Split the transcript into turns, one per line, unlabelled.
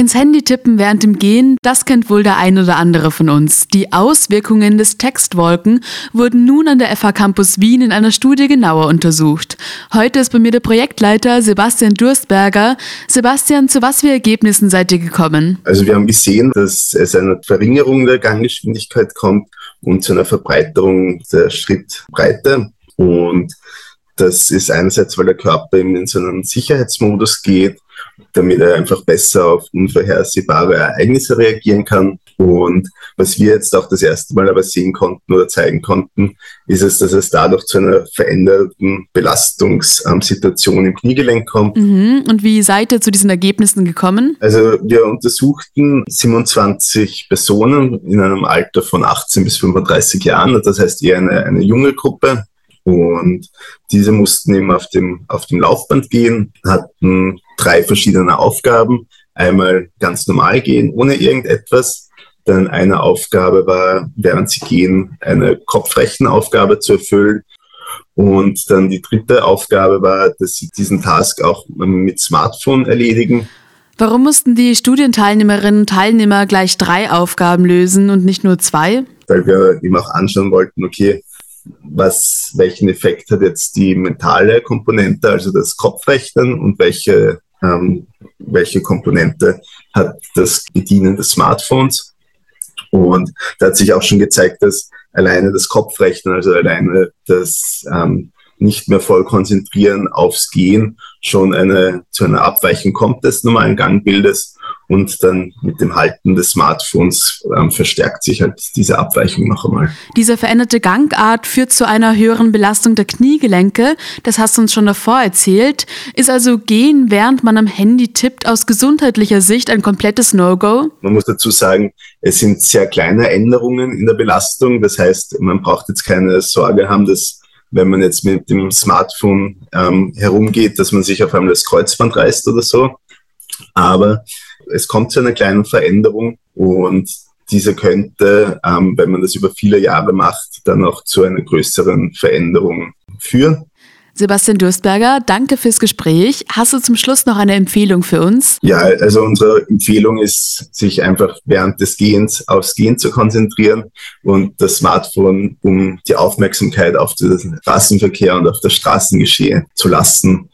Ins Handy tippen während dem Gehen, das kennt wohl der ein oder andere von uns. Die Auswirkungen des Textwolken wurden nun an der FH Campus Wien in einer Studie genauer untersucht. Heute ist bei mir der Projektleiter Sebastian Durstberger. Sebastian, zu was für Ergebnissen seid ihr gekommen?
Also wir haben gesehen, dass es einer Verringerung der Ganggeschwindigkeit kommt und zu einer Verbreiterung der Schrittbreite. Und das ist einerseits, weil der Körper in so einen Sicherheitsmodus geht damit er einfach besser auf unvorhersehbare Ereignisse reagieren kann. Und was wir jetzt auch das erste Mal aber sehen konnten oder zeigen konnten, ist es, dass es dadurch zu einer veränderten Belastungssituation im Kniegelenk kommt.
Mhm. Und wie seid ihr zu diesen Ergebnissen gekommen?
Also wir untersuchten 27 Personen in einem Alter von 18 bis 35 Jahren, das heißt eher eine, eine junge Gruppe. Und diese mussten eben auf dem, auf dem Laufband gehen, hatten drei verschiedene Aufgaben. Einmal ganz normal gehen, ohne irgendetwas. Dann eine Aufgabe war, während sie gehen, eine Kopfrechenaufgabe zu erfüllen. Und dann die dritte Aufgabe war, dass sie diesen Task auch mit Smartphone erledigen.
Warum mussten die Studienteilnehmerinnen und Teilnehmer gleich drei Aufgaben lösen und nicht nur zwei?
Weil wir eben auch anschauen wollten, okay, was, welchen Effekt hat jetzt die mentale Komponente, also das Kopfrechnen und welche ähm, welche Komponente hat das Bedienen des Smartphones. Und da hat sich auch schon gezeigt, dass alleine das Kopfrechnen, also alleine das ähm, nicht mehr voll konzentrieren aufs Gehen schon eine, zu einer Abweichung kommt des normalen Gangbildes und dann mit dem Halten des Smartphones ähm, verstärkt sich halt diese Abweichung noch einmal.
Diese veränderte Gangart führt zu einer höheren Belastung der Kniegelenke. Das hast du uns schon davor erzählt. Ist also Gehen, während man am Handy tippt, aus gesundheitlicher Sicht ein komplettes No-Go?
Man muss dazu sagen, es sind sehr kleine Änderungen in der Belastung. Das heißt, man braucht jetzt keine Sorge haben, dass wenn man jetzt mit dem Smartphone ähm, herumgeht, dass man sich auf einmal das Kreuzband reißt oder so. Aber es kommt zu einer kleinen Veränderung und diese könnte, ähm, wenn man das über viele Jahre macht, dann auch zu einer größeren Veränderung führen.
Sebastian Durstberger, danke fürs Gespräch. Hast du zum Schluss noch eine Empfehlung für uns?
Ja, also unsere Empfehlung ist, sich einfach während des Gehens aufs Gehen zu konzentrieren und das Smartphone, um die Aufmerksamkeit auf den Straßenverkehr und auf das Straßengeschehen zu lassen